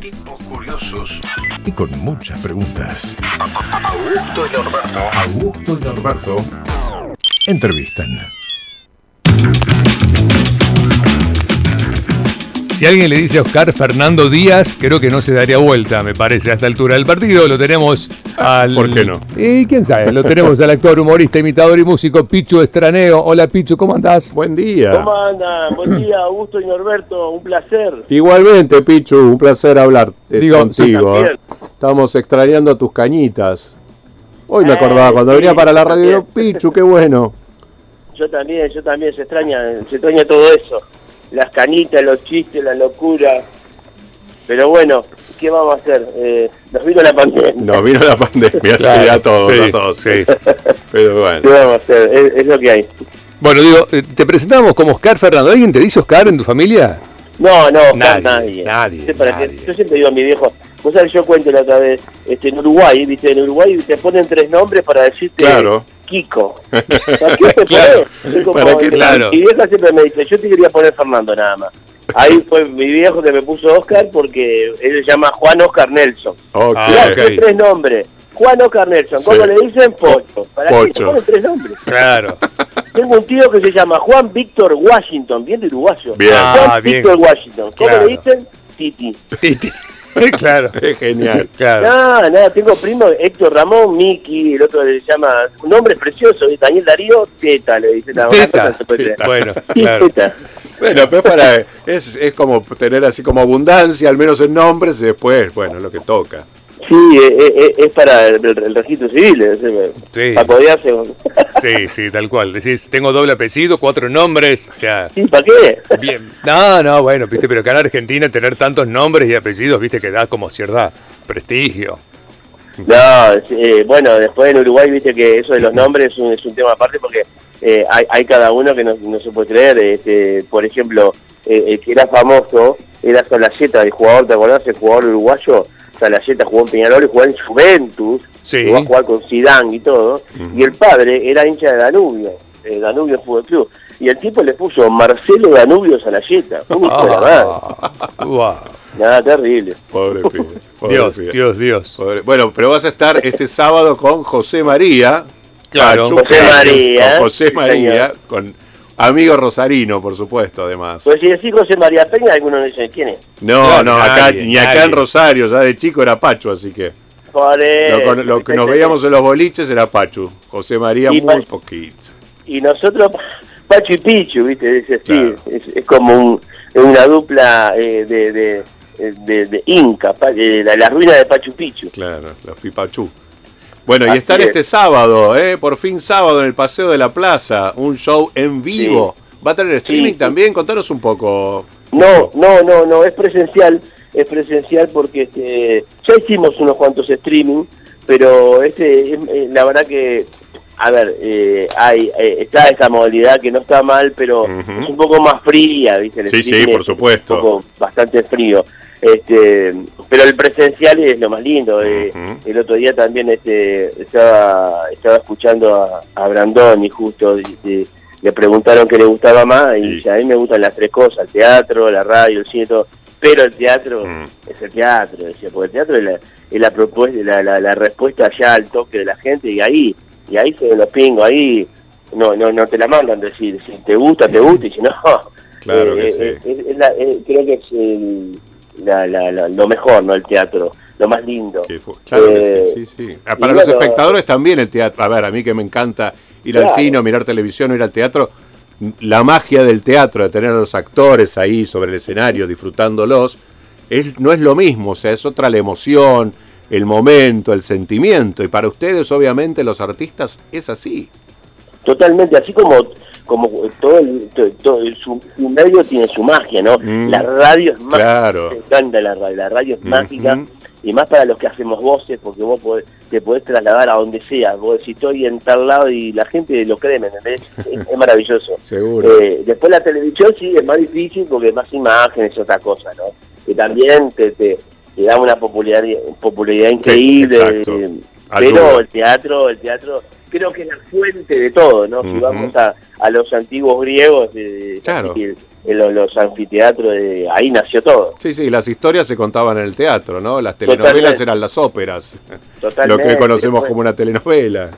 tipos curiosos y con muchas preguntas. Augusto y Norberto. Augusto y Norberto entrevistan. Si alguien le dice a Oscar Fernando Díaz, creo que no se daría vuelta, me parece, a esta altura del partido. Lo tenemos al. ¿Por qué no? Y quién sabe, lo tenemos al actor, humorista, imitador y músico Pichu Estraneo. Hola Pichu, ¿cómo andás? Buen día. ¿Cómo andan? Buen día, Augusto y Norberto, un placer. Igualmente, Pichu, un placer hablar eh, Digo, contigo. ¿eh? Estamos extrañando tus cañitas. Hoy me Eh, acordaba, cuando venía para la radio. Pichu, qué bueno. Yo también, yo también, se extraña, se extraña todo eso. Las canitas, los chistes, la locura. Pero bueno, ¿qué vamos a hacer? Eh, nos vino la pandemia. Nos vino la pandemia, Claro, sí, a todos, sí, a todos. sí. Pero ¿Qué bueno. vamos a hacer? Es, es lo que hay. Bueno, digo, eh, te presentamos como Oscar Fernando. ¿Alguien te dice Oscar en tu familia? No, no, Nadie, nadie. nadie. yo siempre digo a mi viejo, vos sabés, yo cuento la otra vez, este, en Uruguay, viste, en Uruguay te ponen tres nombres para decirte Claro. Kiko. ¿Para qué te Claro. pones? Es como- ¿Para qué? Claro. Mi vieja siempre me dice, yo te quería poner Fernando nada más. Ahí fue mi viejo que me puso Oscar porque él se llama Juan Oscar Nelson. Ok. Ah, Mirá, ok. son tres nombres. Juan Oscar Nelson. Sí. ¿Cómo le dicen? Pocho. ¿Para Pocho. ponen tres nombres? Claro. Tengo un tío que se llama Juan Víctor Washington, bien de uruguayo. Bien. Ah, Juan bien. Víctor Washington. ¿Cómo Claro. le dicen? Titi. Titi. claro. Es genial. Claro. No, no, tengo primo Héctor Ramón, Miki, el otro le llama, un nombre precioso. Daniel Darío, Teta, le dice la Teta. Bueno, claro. Teta. Bueno, pero para, es, es como tener así como abundancia, al menos en nombres, y después, bueno, lo que toca. Sí, eh, eh, eh, es para el, el registro civil, es, Sí. para codearse. Sí, sí, tal cual. Decís, tengo doble apellido, cuatro nombres, o sea, Sí, ¿para qué? bien. No, no, bueno, viste, pero acá en Argentina tener tantos nombres y apellidos, viste, que da como cierta prestigio. No, eh, bueno, después en Uruguay, viste que eso de los nombres es un, es un tema aparte porque eh, hay, hay cada uno que no, no se puede creer. Este, por ejemplo, eh, el que era famoso era Salayeta, el jugador, ¿te acordás? El jugador uruguayo, Salayeta jugó en Peñarol y jugó en Juventus, Sí. llegó a jugar con Zidane y todo. Y el padre era hincha de Danubio, eh, Danubio Fútbol Club. Y el tipo le puso Marcelo Danubio Salayeta. Un hijo de la madre. Ah. Nada, terrible. Pobre pibe. pobre Dios, pibe. Dios, Dios. Bueno, pero vas a estar este sábado con José María. Claro. José María, Con José María, con amigo Rosarino, por supuesto, además. Pues si decís José María Peña, algunos dicen, ¿quién es? No, Claro, no, acá, nadie, ni acá nadie. en Rosario, ya de chico era Pachu, así que Por lo, lo que nos veíamos en los boliches era Pachu. José María Y muy poquito. Y nosotros, Pachu y Pichu, ¿viste? Así, Claro. es, es como un, es una dupla eh, de, de, de, de Inca, pa- eh, la, la ruina de Pachu Pichu. Claro, los Pipachú. Bueno, y estar es. este sábado, ¿eh? por fin sábado en el Paseo de la Plaza, un show en vivo. ¿Va a tener streaming Sí. también? Contanos un poco. No, no, no, no, es presencial, es presencial porque este, ya hicimos unos cuantos streaming, pero este, es- eh, la verdad que, a ver, eh, hay, eh, está esa modalidad que no está mal, pero es un poco más fría, ¿viste? El Sí, sí, por es supuesto. Un poco bastante frío. Este, pero el presencial es lo más lindo. eh, Ujú. El otro día también este, estaba, estaba escuchando a, a Brandoni justo, y- y le preguntaron qué le gustaba más y Sí. dice, a mí me gustan las tres cosas, el teatro, la radio, el cine, todo, pero el teatro Mm. es el teatro, decía, porque el teatro es la, es la propuesta, la, la, la respuesta ya al toque de la gente y ahí, y ahí se ven los pingos, ahí no, no, no te la mandan decir, si te gusta, te gusta, y si no, Claro eh, que eh, sí. es- es la- creo que es el- la, la, la- lo mejor, ¿no? El teatro, lo más lindo. Que Claro que Eh, sí, sí, sí. Ah, Para los espectadores también el teatro. A ver, a mí que me encanta ir al cine, mirar televisión, o ir al teatro. La magia del teatro, de tener a los actores ahí sobre el escenario disfrutándolos, es, no es lo mismo. O sea, es otra la emoción, el momento, el sentimiento. Y para ustedes, obviamente, los artistas, es así. Totalmente, así como como todo el, to- todo el- su, su medio tiene su magia, ¿no? Mm. La radio es mágica, Claro. me encanta la radio, la radio es mágica, y más para los que hacemos voces, porque vos podés- te podés trasladar a donde sea, vos decís estoy en tal lado y la gente lo cree, ¿me entendés? Es, es maravilloso. Seguro. Eh, después la televisión sí es más difícil porque más imágenes es otra cosa, ¿no? Que también te, te, te da una popularidad, popularidad increíble. eh, pero el teatro, el teatro, creo que es la fuente de todo, ¿no? Si vamos a, a los antiguos griegos, eh, Claro. los, anfiteatros, de, ahí nació todo. Sí, sí, las historias se contaban en el teatro, ¿no? Las telenovelas Totalmente. eran las óperas. Totalmente. Lo que conocemos como una telenovela.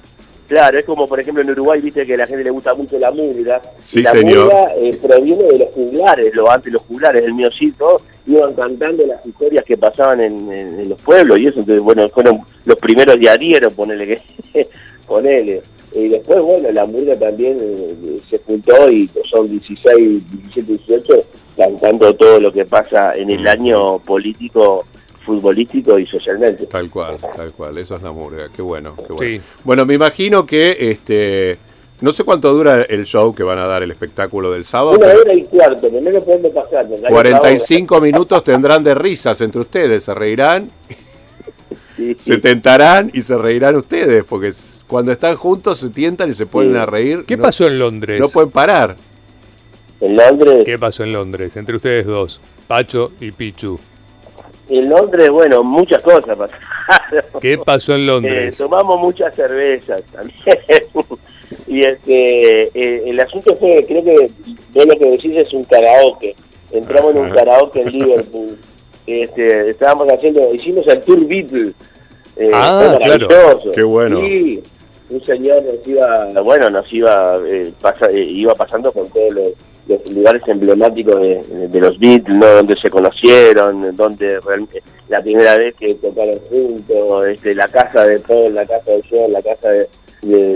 Claro, es como por ejemplo en Uruguay, viste que a la gente le gusta mucho la murga. Sí, la señor. murga eh, proviene de los juglares, lo, antes los juglares del miocito iban cantando las historias que pasaban en, en- en los pueblos y eso, entonces bueno, fueron los primeros diarieros, ponele que, ponele. Y después, bueno, la murga también eh, se juntó y son 16, 17, 18 cantando todo lo que pasa en el año político, futbolístico y socialmente. Tal cual, tal cual. Eso es la murga. Qué bueno, qué bueno. Sí. Bueno, me imagino que este. No sé cuánto dura el show que van a dar, el espectáculo del sábado. Una hora y cuarto, lo podemos pasar. porque hay 45 minutos tendrán de risas entre ustedes. Se reirán, Sí, se sí. tentarán y se reirán ustedes. Porque cuando están juntos se tientan y se ponen Sí. a reír. ¿Qué no- pasó en Londres? No pueden parar. En Londres, ¿Qué pasó en Londres? Entre ustedes dos, Pacho y Pichu. En Londres, bueno, muchas cosas pasaron. ¿Qué pasó en Eh, Londres? tomamos muchas cervezas también. y este, eh, el asunto fue, creo que vos lo que decís es un karaoke. Entramos en un karaoke en Liverpool. Este, estábamos haciendo, hicimos el Tour Beatles. Eh, Ah, claro. maravilloso. Qué bueno. Sí, un señor nos iba, bueno, nos iba, eh, pasa- eh, iba pasando con todos los, los lugares emblemáticos de, los Beatles, ¿no? donde se conocieron, donde realmente la primera vez que tocaron juntos, este, la casa de Paul, la casa de John, la casa de,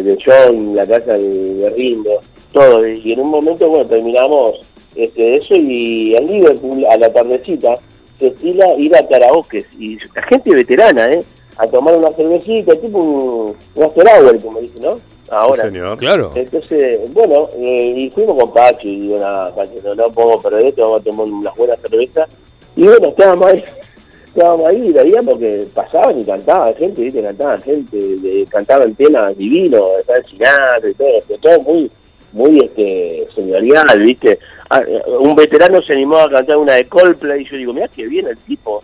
de- John, la casa de, Ringo, todo. Y en un momento, bueno, terminamos este, eso y en Liverpool, a la tardecita, se estila ir a karaokes y la gente veterana, ¿eh? A tomar una cervecita, tipo un, un after hour, como dicen, ¿no? Ahora. Sí, señor. Claro. Entonces, bueno, eh, y fuimos con Pacho y digo, nada, Pacho, no, no podemos perder esto, vamos a tomar unas buenas cervezas. Y bueno, estábamos ahí, estábamos ahí, y veíamos que pasaban y cantaban gente, ¿viste? Cantaban gente, de, cantaban temas divinos, estaban Sinatra y todo, pero todo muy, muy este señorial, ¿viste? Ah, eh, un veterano se animó a cantar una de Coldplay y yo digo, mira qué bien el tipo.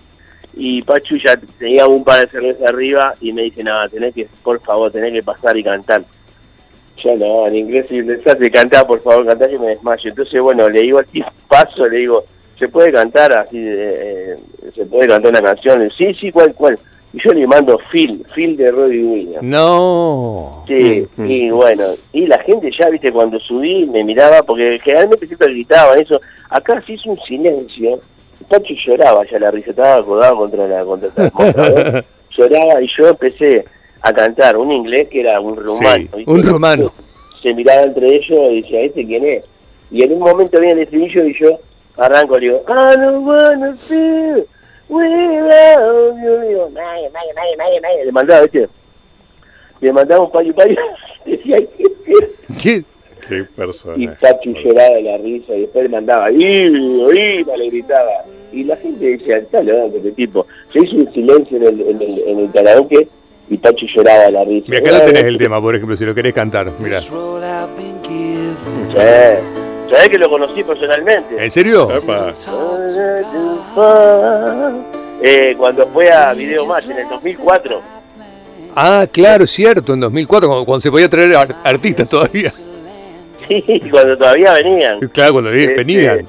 Y Pachu ya tenía un par de cervezas arriba y me dice, nada, tenés que, por favor, tenés que pasar y cantar. Yo no, en inglés y en desastre, cantá, por favor, cantá que me desmayo. Entonces, bueno, le digo al tipo, paso, le digo, ¿se puede cantar así, eh, se puede cantar una canción? Sí, sí, ¿cuál, cuál? Y yo le mando Phil, Phil de Robbie Williams. No. Sí, Mm, y bueno, y la gente ya, viste, cuando subí me miraba, porque generalmente siempre gritaban eso. Acá se hizo un silencio, Pacho lloraba ya la risa, estaba acordado contra la contra el mostrador, lloraba y yo empecé a cantar un inglés que era un rumano. Un rumano. Se miraba entre ellos y decía, ¿este quién es? Y en un momento viene el estribillo y yo arranco, le digo, I don't wanna feel without you. Digo, nadie. Le mandaba, ¿viste? Le mandaba un payo payo. Decía, ¿qué ¿Qué? Qué y persona. Pachu lloraba de la risa y después le mandaba ¡Iba! ¡Iba! le gritaba y la gente decía está loco este tipo se hizo un silencio en el, en el, en el karaoke y Pachu lloraba la risa Mira, acá lo tenés el tema, por ejemplo, si lo querés cantar. Mira. Sí. sabés que lo conocí personalmente ¿En serio? Epa. eh, cuando fue a Video Match en el 2004 Ah, claro, cierto, en 2004, cuando, cuando se podía traer ar- artistas todavía. sí, cuando todavía venían Claro, cuando Este, venían.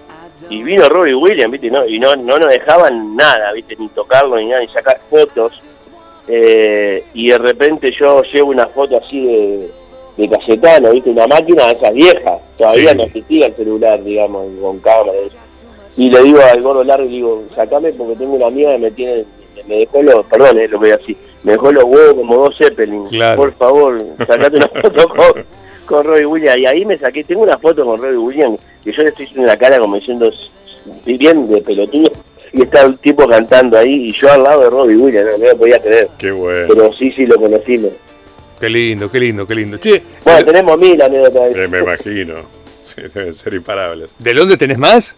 Y vino Robbie Williams, ¿viste? No, y no, no nos dejaban nada, ¿viste? Ni tocarlo, ni nada, ni sacar fotos. Eh, y de repente yo llevo una foto así de, de Cayetano, ¿viste? Una máquina de esas viejas. Todavía Sí. no existía el celular, digamos, con cámara. y. Y le digo al gordo largo, y digo, sacame porque tengo una amiga que me tiene, me dejó los, perdón, eh, lo voy así, me dejó los huevos como dos Zeppelin. Claro. Por favor, sacate una foto con, con Robbie Williams. Y ahí me saqué, tengo una foto con Robbie Williams, que yo le estoy haciendo la cara como diciendo, bien de pelotudo. Y está el tipo cantando ahí, y yo al lado de Robbie Williams, no, no lo podía creer. Qué bueno. Pero sí, sí, lo conocimos. Qué lindo, qué lindo, qué lindo. Che, Bueno, tenemos mil anécdotas. Eh, eso. me imagino. Sí, deben ser imparables. ¿de Londres tenés más?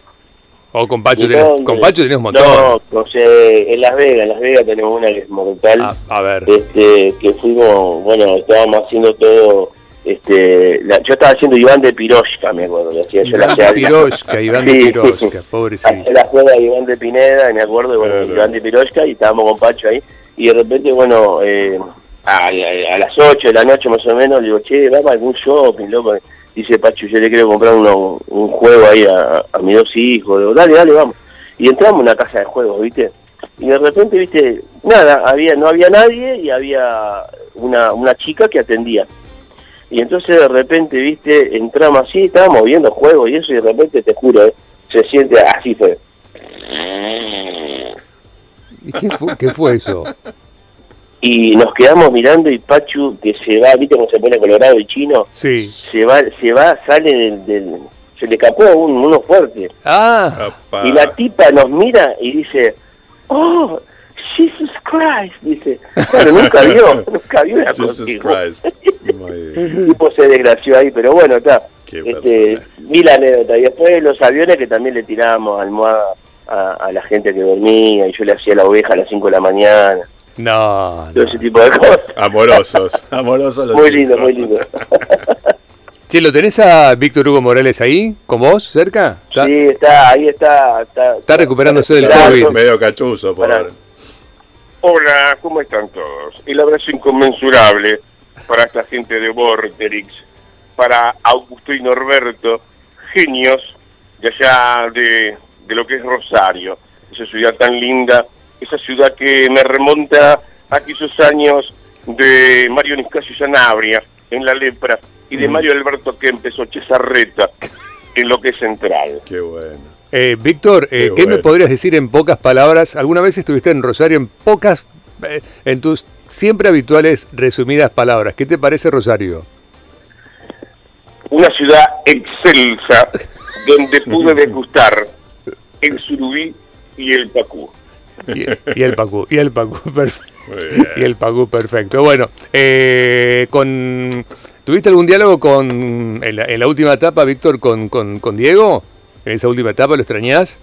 ¿O con Pacho ¿De tenés, dónde? con Pacho tenés un montón? No, no sé, en Las Vegas, en Las Vegas tenemos una que es mortal. Ah, a ver. este que fuimos, bueno, estábamos haciendo todo, este, la- yo estaba haciendo Iván de Piroshka, me acuerdo, le hacía yo la Iván de hacía- Piroshka, Iván de. Piroshka, pobrecito. La juega de Iván de Pineda, me acuerdo, bueno, Claro. Iván de Piroshka, y estábamos con Pacho ahí, y de repente, bueno, eh, a, a- a las 8 de la noche más o menos, le digo, che, vamos a algún shopping, loco. Dice Pachu, yo le quiero comprar uno- un juego ahí a, a mis dos hijos. Digo, dale, dale, vamos. Y entramos a una casa de juegos, ¿viste? Y de repente, ¿viste? Nada, había no había nadie y había una, una chica que atendía. Y entonces de repente, ¿viste? Entramos así, estábamos viendo juegos y eso y de repente, te juro, ¿eh? se siente así fue. ¿Y ¿Qué fue, qué fue eso? Y nos quedamos mirando y Pachu, que se va, ¿viste cómo se pone colorado y chino? Sí. Se va, se va, sale del... del- se le capó un, uno fuerte. Ah. Y la tipa nos mira y dice, oh, Jesus Christ, dice. Bueno, nunca vio, nunca vio una Jesus cosa. Christ. El tipo se desgració ahí, pero bueno, está. Este, personaje. vi la anécdota. Y después los aviones que también le tirábamos almohada a, a la gente que dormía y yo le hacía la oveja a las 5 de la mañana. no. Todo ese tipo de cosas. Amorosos, amorosos los Muy chicos. lindo, muy lindo. Che, ¿lo tenés a Víctor Hugo Morales ahí? ¿Con vos? ¿Cerca? ¿Está? Sí, está, ahí está. Está, Está recuperándose del COVID. Medio cachuzo, por. Hola, ¿cómo están todos? El abrazo inconmensurable para esta gente de Vorterix, para Augusto y Norberto, genios de allá de, de lo que es Rosario, esa ciudad tan linda, esa ciudad que me remonta a aquellos años de Mario Niscasio Sanabria en La Lepra y de Mario Alberto Kempes o Chezarreta en lo que es Central. Qué bueno. Eh, Víctor, eh, Qué ¿qué me podrías decir en pocas palabras? ¿Alguna vez estuviste en Rosario en pocas, eh, en tus siempre habituales resumidas palabras? ¿Qué te parece Rosario? una ciudad excelsa donde pude degustar el surubí y el pacú. Y, y el Pacú, y el Pacú, perfecto. Y el Pacú, perfecto. Bueno, eh, con, ¿tuviste algún diálogo con en la, en la última etapa, Víctor, con, con, con Diego? ¿En esa última etapa lo extrañás?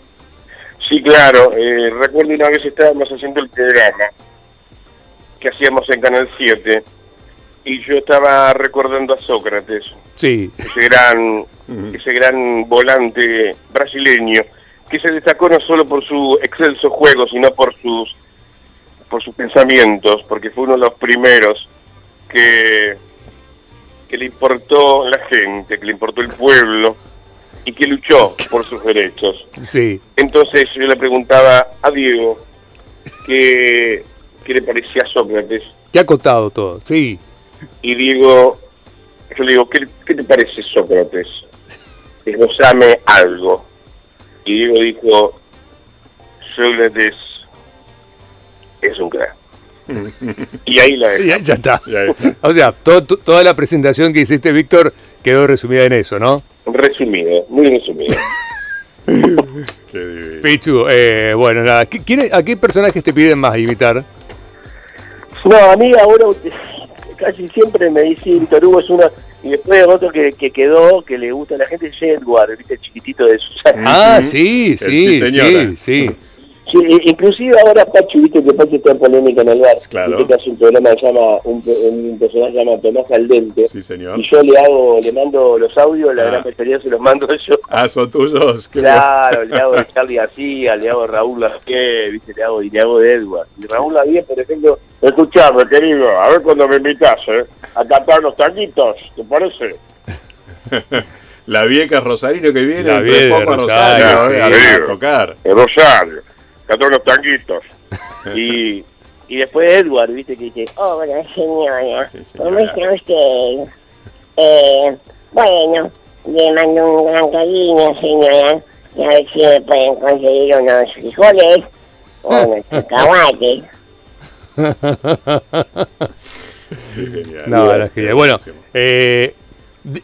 Sí, claro, eh, recuerdo una vez estábamos haciendo el programa que hacíamos en Canal 7 y yo estaba recordando a Sócrates, Sí, ese gran, ese gran volante brasileño que se destacó no solo por su excelso juego, sino por sus por sus pensamientos, porque fue uno de los primeros que, que le importó la gente, que le importó el pueblo y que luchó por sus derechos. sí. Entonces yo le preguntaba a Diego qué, qué le parecía a Sócrates Qué acotado todo, sí. y Diego, yo le digo, ¿qué, qué te parece Sócrates? Esbozame algo. Y Diego dijo, Sócrates es un crack. y ahí la. Ya, ya está. O sea, to- to- toda la presentación que hiciste, Víctor, quedó resumida en eso, ¿no? Resumido, muy resumido. Pichu, eh, bueno, nada. ¿qué- quién- ¿A qué personajes te piden más imitar? No, a mí ahora casi siempre me dice Víctor Hugo es una... Y después otro que, que quedó, que le gusta a la gente, es Edward, ¿viste? El chiquitito de Susana. Ah, sí, sí, sí, sí, sí. Sí, inclusive ahora Pachu, viste que Pachu está en polémica en el bar. Claro. Viste que hace un programa que llama, un, un personaje que llama Tomás Aldente. Sí, señor. Y yo le hago, le mando los audios, la Ah. gran mayoría se los mando yo. Ah, son tuyos. Qué Claro, le hago de Charlie García, le hago de Raúl Lasqué, viste, le hago, y le hago de Edward. Y Raúl Lasqué, por ejemplo, Escuchame, querido, a ver cuando me invitas, ¿eh? A cantar los tanguitos, ¿te parece? La vieja Rosarino que viene La dentro de vieja Rosario, Rosario, sí. eh, a ver, a Sí. tocar. Rosario, cantar los tanguitos. y, y después Edward, viste, que dice, Hola, señora. Sí, ¿Cómo señora. está usted? Eh, bueno, le mando un gran cariño, señora. Y a ver si me pueden conseguir unos frijoles o unos cacahuates. No, verdad es que- Bueno, eh,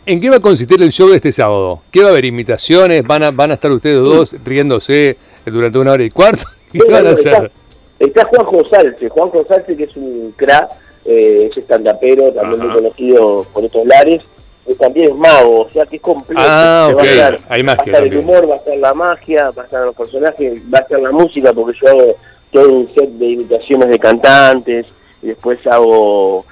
¿en qué va a consistir el show de este sábado? ¿Qué va a haber? ¿Imitaciones? ¿Van a, van a estar ustedes dos riéndose durante una hora y cuarto? ¿Qué Bueno, van a está- hacer? Está Juanjo Salce, Juanjo Salce que es un crack, eh, es estandapero, también muy conocido por estos lares, eh, también es mago, o sea que es completo. Ah, Se va a ok, estar- hay Va a magia estar el humor, va a estar la magia, va a estar los personajes, va a estar la música, porque yo hago todo un set de imitaciones de cantantes, y después hago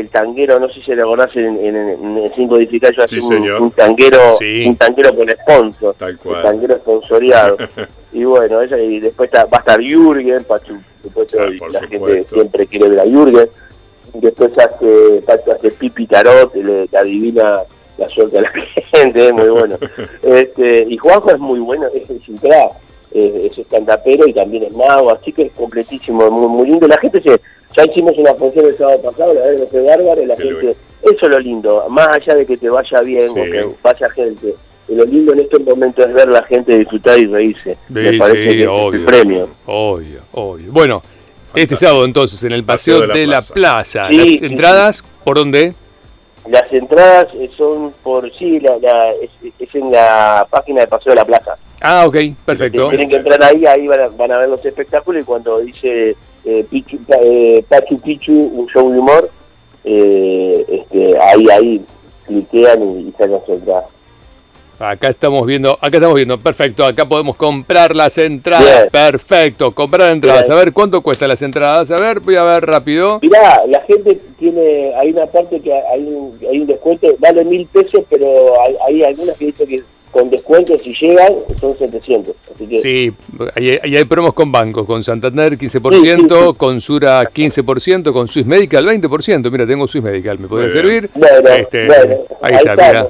el tanguero, no sé si le acordás en, en, en el Cinco Edificar, yo Sí, hacía un, tanguero, Sí. un tanguero con sponsor, Tal un tanguero sponsoreado. y bueno, esa, y después está- va a estar Jürgen, Pachu, supuesto, Ah, por la supuesto. gente siempre quiere ver a Jürgen. después hace, Pacho hace Pipi Tarot, le, le adivina la suerte a la gente, es muy bueno. Este, y Juanjo es muy bueno, es, es un crack, eh, es estandapero y también es mago, así que es completísimo, muy, muy lindo. La gente se, ya hicimos una función el sábado pasado, la verdad que fue bárbaro, y la Qué gente, eso es lo lindo, más allá de que te vaya bien Sí. o que vaya gente, lo lindo en estos momentos es ver la gente disfrutar y reírse. Me Sí, parece sí, que es el premio. Obvio, obvio. Bueno, este sábado entonces en el Paseo Paseo de de la la, Plaza. Plaza. Sí, Las sí, entradas, ¿por dónde? Las entradas eh, son por sí, la, la- es, es en la página de Paseo de la Plaza. Ah, ok, perfecto. Tienen que entrar ahí, ahí van a, van a ver los espectáculos y cuando dice eh, Pichu, eh, Pachu Pichu, un show de humor, eh, este, ahí, ahí cliquean y, y sacan su entrada. Acá estamos viendo, acá estamos viendo, perfecto, acá podemos comprar las entradas, Bien. perfecto, comprar entradas, Bien. a ver cuánto cuestan las entradas, a ver, voy a ver rápido. Mirá, la gente tiene, hay una parte que hay un, hay un descuento, vale mil pesos, pero hay, hay algunas que dicen que con descuento si llegan son 700. Así que Sí, ahí, ahí hay promos con bancos, con Santander 15%, Sí, sí, sí. con Sura 15%, con Swiss Medical 20%, mira, tengo Swiss Medical, ¿me podría servir? Bueno, Este, bueno, ahí ahí está, mira,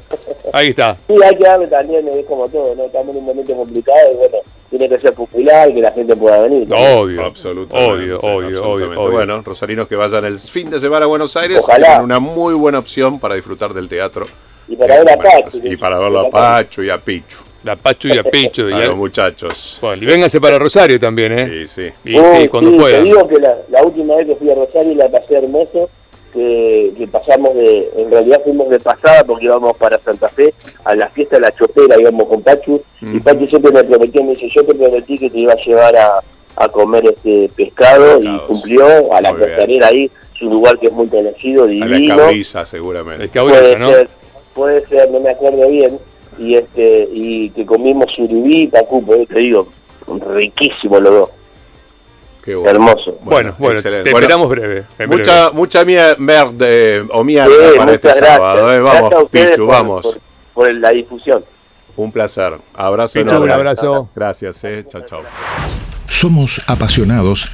ahí está. Sí, hay que darle también, es como todo, ¿no? Estamos en un momento complicado y bueno, tiene que ser popular, que la gente pueda venir. Obvio, Absolutamente. obvio, sí, obvio, absolutamente. obvio, obvio. Bueno, rosarinos que vayan el fin de semana a Buenos Aires Ojalá. tienen una muy buena opción para disfrutar del teatro. Y para ver a Pachu. Y para verlo a Pacho y a Pichu, La Pachu y a Picho. y, a a- los muchachos. bueno, y vénganse para Rosario también, ¿eh? Sí, sí. Y sí, cuando sí, puedan. Te digo que la, la última vez que fui a Rosario la pasé hermoso, que, que pasamos de, en realidad fuimos de pasada porque íbamos para Santa Fe, a la fiesta de la chopera íbamos con Pachu, y Pachu siempre me prometió, me dice, yo te prometí que te iba a llevar a, a comer este pescado, y cumplió, a la costanera ahí, es un lugar que es muy conocido, A la divino. cabrisa, seguramente. Cabrilla, puede ¿no? ser, puede ser, no me acuerdo bien, y este y que comimos surubí y pacu, pues, te digo, riquísimo los dos, Qué bueno. hermoso. Bueno, bueno, excelente. te Bueno, esperamos breve. breve. Mucha, mucha mía, merde, o mierda Sí, para este muchas gracias. sábado. eh. Vamos, Pichu, por- vamos. Por, por la difusión. Un placer. Abrazo Pichu, enorme. un abrazo. Gracias, eh. Chao, chao. Somos apasionados